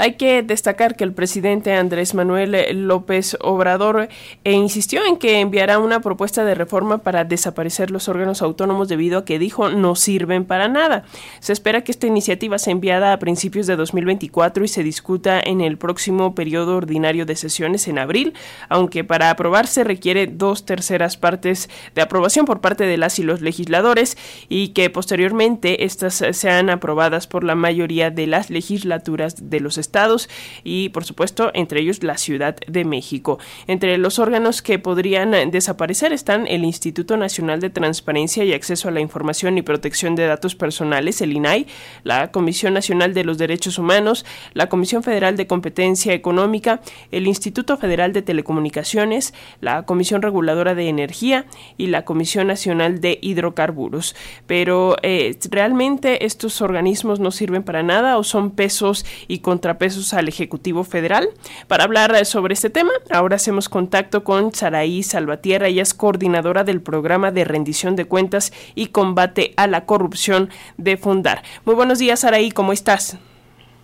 Hay que destacar que el presidente Andrés Manuel López Obrador eh, insistió en que enviará una propuesta de reforma para desaparecer los órganos autónomos debido a que dijo no sirven para nada. Se espera que esta iniciativa sea enviada a principios de 2024 y se discuta en el próximo periodo ordinario de sesiones en abril, aunque para aprobarse requiere dos terceras partes de aprobación por parte de las y los legisladores y que posteriormente estas sean aprobadas por la mayoría de las legislaturas de los estados estados y, por supuesto, entre ellos la Ciudad de México. Entre los órganos que podrían desaparecer están el Instituto Nacional de Transparencia y Acceso a la Información y Protección de Datos Personales, el INAI, la Comisión Nacional de los Derechos Humanos, la Comisión Federal de Competencia Económica, el Instituto Federal de Telecomunicaciones, la Comisión Reguladora de Energía y la Comisión Nacional de Hidrocarburos. Pero eh, realmente estos organismos no sirven para nada o son pesos y contra pesos al Ejecutivo Federal. Para hablar eh, sobre este tema, ahora hacemos contacto con Saraí Salvatierra, ella es coordinadora del programa de rendición de cuentas y combate a la corrupción de Fundar. Muy buenos días, Saraí, ¿cómo estás?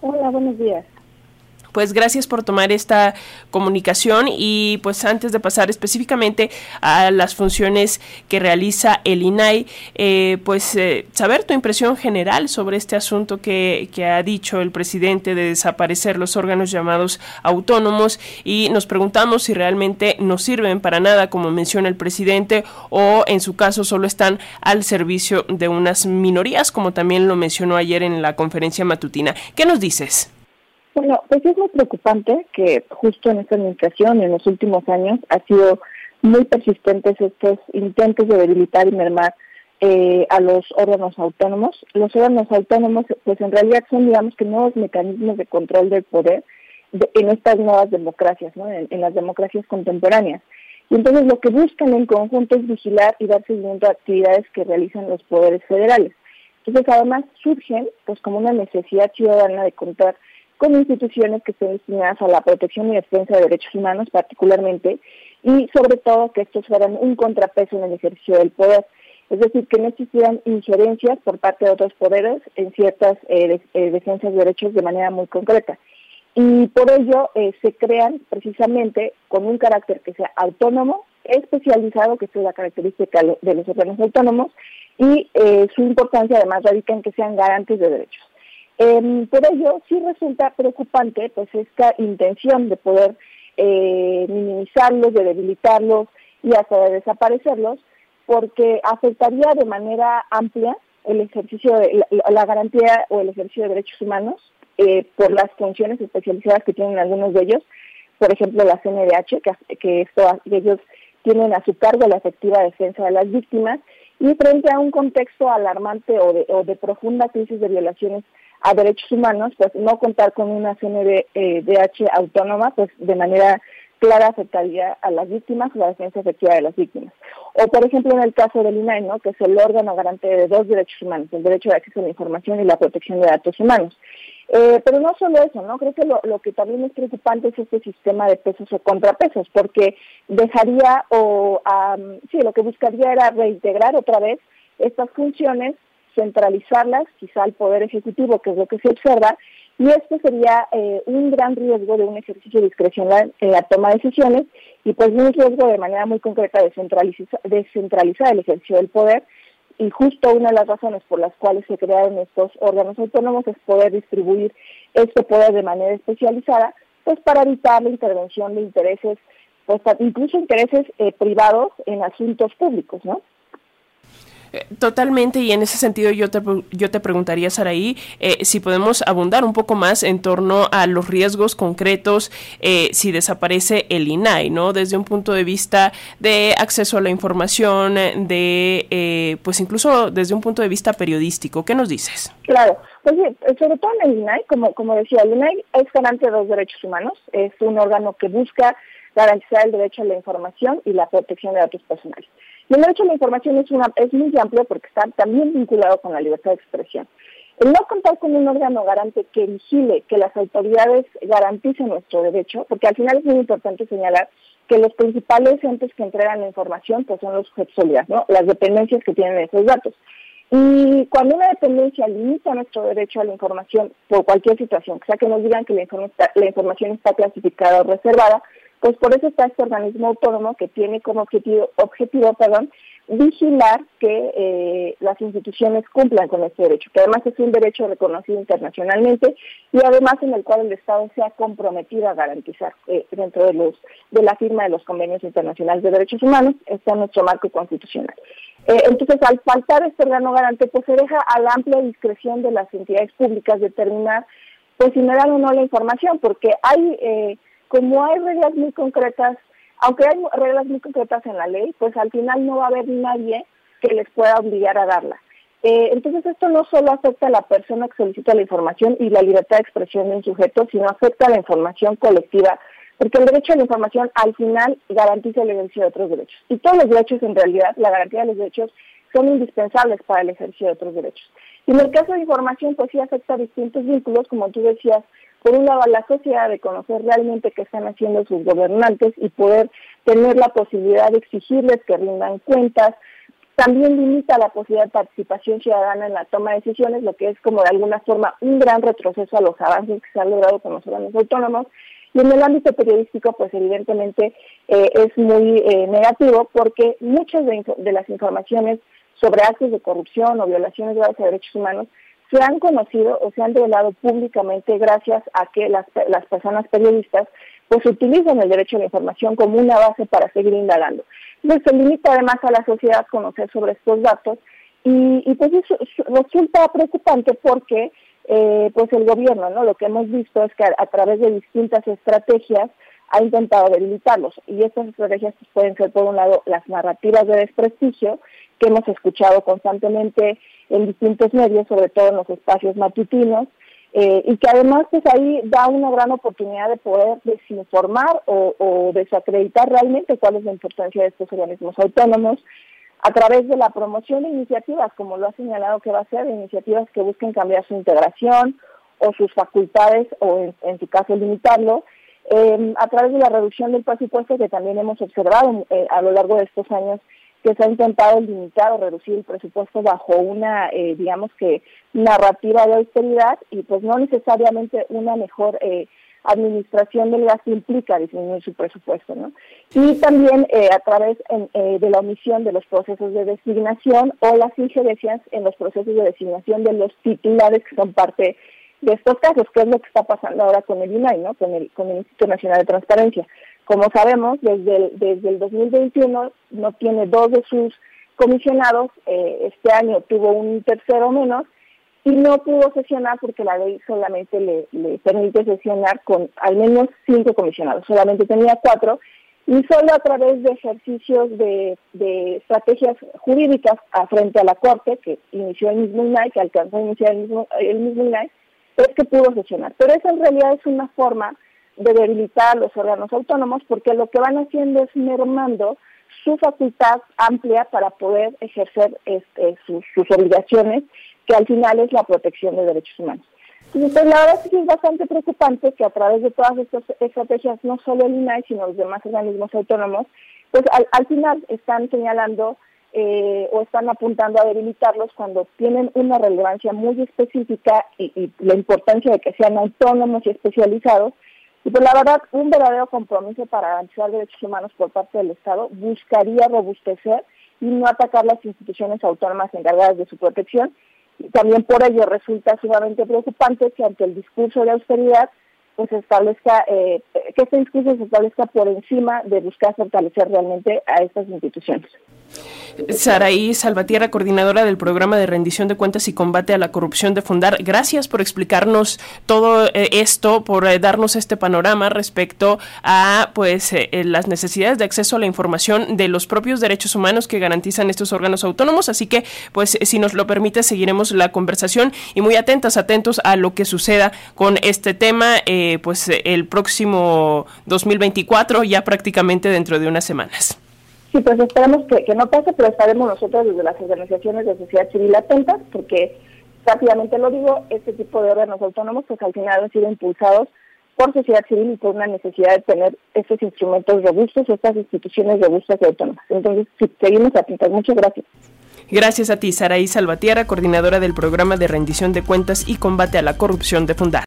Hola, buenos días pues gracias por tomar esta comunicación y pues antes de pasar específicamente a las funciones que realiza el INAI, eh, pues eh, saber tu impresión general sobre este asunto que, que ha dicho el presidente de desaparecer los órganos llamados autónomos y nos preguntamos si realmente no sirven para nada, como menciona el presidente, o en su caso solo están al servicio de unas minorías, como también lo mencionó ayer en la conferencia matutina. ¿Qué nos dices? Bueno, pues es muy preocupante que justo en esta administración, en los últimos años, ha sido muy persistentes estos intentos de debilitar y mermar eh, a los órganos autónomos. Los órganos autónomos, pues en realidad son, digamos que nuevos mecanismos de control del poder en estas nuevas democracias, ¿no? En, en, las democracias contemporáneas. Y entonces lo que buscan en conjunto es vigilar y dar seguimiento a actividades que realizan los poderes federales. Entonces además surgen, pues como una necesidad ciudadana de contar con instituciones que estén destinadas a la protección y defensa de derechos humanos particularmente, y sobre todo que estos fueran un contrapeso en el ejercicio del poder. Es decir, que no existieran injerencias por parte de otros poderes en ciertas eh, eh, defensas de derechos de manera muy concreta. Y por ello eh, se crean precisamente con un carácter que sea autónomo, especializado, que es la característica de los órganos autónomos, y su importancia además radica en que sean garantes de derechos. Eh, por ello, sí resulta preocupante pues esta intención de poder eh, minimizarlos, de debilitarlos y hasta de desaparecerlos, porque afectaría de manera amplia el ejercicio de la, garantía o el ejercicio de derechos humanos eh, por las funciones especializadas que tienen algunos de ellos, por ejemplo la CNDH, que, que esto, ellos tienen a su cargo la efectiva defensa de las víctimas, y frente a un contexto alarmante o de, o de profunda crisis de violaciones a derechos humanos, pues no contar con una CNDH eh, autónoma, pues de manera clara afectaría a las víctimas o la defensa efectiva de las víctimas. O por ejemplo en el caso del INAI, ¿no? que es el órgano garante de dos derechos humanos, el derecho de acceso a la información y la protección de datos humanos. Eh, pero no solo eso, ¿no? Creo que lo, lo, que también es preocupante es este sistema de pesos o contrapesos, porque dejaría o, um, sí, lo que buscaría era reintegrar otra vez estas funciones centralizarlas quizá al Poder Ejecutivo, que es lo que se observa, y esto sería eh, un gran riesgo de un ejercicio discrecional en la toma de decisiones y pues un riesgo de manera muy concreta de centralizar el ejercicio del poder y justo una de las razones por las cuales se crearon estos órganos autónomos es poder distribuir este poder de manera especializada, pues para evitar la intervención de intereses, pues incluso intereses eh, privados en asuntos públicos, ¿no? Totalmente, y en ese sentido yo te, yo te preguntaría, Saraí, eh, si podemos abundar un poco más en torno a los riesgos concretos eh, si desaparece el INAI, ¿no? Desde un punto de vista de acceso a la información, de, eh, pues incluso desde un punto de vista periodístico. ¿Qué nos dices? Claro, pues sobre todo en el INAI, como, como decía, el INAI es garante de los derechos humanos, es un órgano que busca garantizar el derecho a la información y la protección de datos personales. El derecho a la información es, muy amplio porque está también vinculado con la libertad de expresión. El no contar con un órgano garante que vigile que las autoridades garanticen nuestro derecho, porque al final es muy importante señalar que los principales entes que entregan la información pues son los sujetos ¿no? las dependencias que tienen esos datos. Y cuando una dependencia limita nuestro derecho a la información por cualquier situación, o sea que nos digan que la, la información está clasificada o reservada, pues por eso está este organismo autónomo que tiene como objetivo, objetivo perdón, vigilar que eh, las instituciones cumplan con este derecho, que además es un derecho reconocido internacionalmente y además en el cual el Estado se ha comprometido a garantizar eh, dentro de los de la firma de los convenios internacionales de derechos humanos está nuestro marco constitucional. Eh, entonces, al faltar este órgano garante, pues se deja a la amplia discreción de las entidades públicas determinar pues si me dan o no la información, porque hay como hay reglas muy concretas aunque hay reglas muy concretas en la ley, pues al final no va a haber nadie que les pueda obligar a darla. Eh, entonces esto no solo afecta a la persona que solicita la información y la libertad de expresión de un sujeto, sino afecta a la información colectiva, porque el derecho a la información al final garantiza el ejercicio de otros derechos. Y todos los derechos, en realidad, la garantía de los derechos son indispensables para el ejercicio de otros derechos. Y en el caso de información, pues sí afecta a distintos vínculos, como tú decías, por un lado, a la sociedad de conocer realmente qué están haciendo sus gobernantes y poder tener la posibilidad de exigirles que rindan cuentas. También limita la posibilidad de participación ciudadana en la toma de decisiones, lo que es como de alguna forma un gran retroceso a los avances que se han logrado con los órganos autónomos. Y en el ámbito periodístico, pues evidentemente eh, es muy eh, negativo porque muchas de, de, las informaciones sobre actos de corrupción o violaciones graves de derechos humanos se han conocido o se han revelado públicamente gracias a que las, las personas periodistas pues utilizan el derecho a la información como una base para seguir indagando. Entonces se limita además a la sociedad conocer sobre estos datos y, y pues eso resulta preocupante porque eh, pues el gobierno, ¿no? Lo que hemos visto es que a, través de distintas estrategias ha intentado debilitarlos y estas estrategias pues, pueden ser por un lado las narrativas de desprestigio que hemos escuchado constantemente en distintos medios, sobre todo en los espacios matutinos, eh, y que además pues ahí da una gran oportunidad de poder desinformar o, desacreditar realmente cuál es la importancia de estos organismos autónomos a través de la promoción de iniciativas, como lo ha señalado que va a ser, iniciativas que busquen cambiar su integración o sus facultades o en, su caso limitarlo, eh, a través de la reducción del presupuesto que también hemos observado eh, a lo largo de estos años que se ha intentado limitar o reducir el presupuesto bajo una, eh, digamos que, narrativa de austeridad y pues no necesariamente una mejor eh, administración del gasto implica disminuir su presupuesto, ¿no? Y también eh, a través de la omisión de los procesos de designación o las injerencias en los procesos de designación de los titulares que son parte de estos casos, que es lo que está pasando ahora con el INAI, ¿no? Con el, con el Instituto Nacional de Transparencia. Como sabemos, desde el, desde el 2021 no tiene dos de sus comisionados, eh, este año tuvo un tercero menos y no pudo sesionar porque la ley solamente le, le permite sesionar con al menos cinco comisionados, solamente tenía cuatro y solo a través de ejercicios de, de estrategias jurídicas a frente a la Corte, que inició el mismo INAI, que alcanzó a iniciar el mismo, el mismo INAI, es que pudo sesionar. Pero eso en realidad es una forma de debilitar los órganos autónomos porque lo que van haciendo es mermando su facultad amplia para poder ejercer este, sus, obligaciones, que al final es la protección de derechos humanos. Entonces, pues, la verdad es que es bastante preocupante que a través de todas estas estrategias, no solo el INAI, sino los demás organismos autónomos, pues al, final están señalando eh, o están apuntando a debilitarlos cuando tienen una relevancia muy específica y la importancia de que sean autónomos y especializados, y pues la verdad, un verdadero compromiso para garantizar derechos humanos por parte del Estado buscaría robustecer y no atacar las instituciones autónomas encargadas de su protección. Y también por ello resulta sumamente preocupante que ante el discurso de austeridad pues establezca, eh, que este discurso se establezca por encima de buscar fortalecer realmente a estas instituciones. Saraí Salvatierra, coordinadora del programa de rendición de cuentas y combate a la corrupción de Fundar, gracias por explicarnos todo eh, esto, por eh, darnos este panorama respecto a pues eh, las necesidades de acceso a la información de los propios derechos humanos que garantizan estos órganos autónomos. Así que, pues, si nos lo permite, seguiremos la conversación y muy atentas, atentos a lo que suceda con este tema, pues el próximo 2024, ya prácticamente dentro de unas semanas. Sí, pues esperemos que, no pase, pero estaremos nosotros desde las organizaciones de sociedad civil atentas, porque rápidamente lo digo, este tipo de órganos autónomos pues al final han sido impulsados por sociedad civil y por una necesidad de tener estos instrumentos robustos, estas instituciones robustas y autónomas. Entonces, sí, seguimos atentos. Muchas gracias. Gracias a ti, Saraí Salvatierra, coordinadora del programa de rendición de cuentas y combate a la corrupción de Fundar.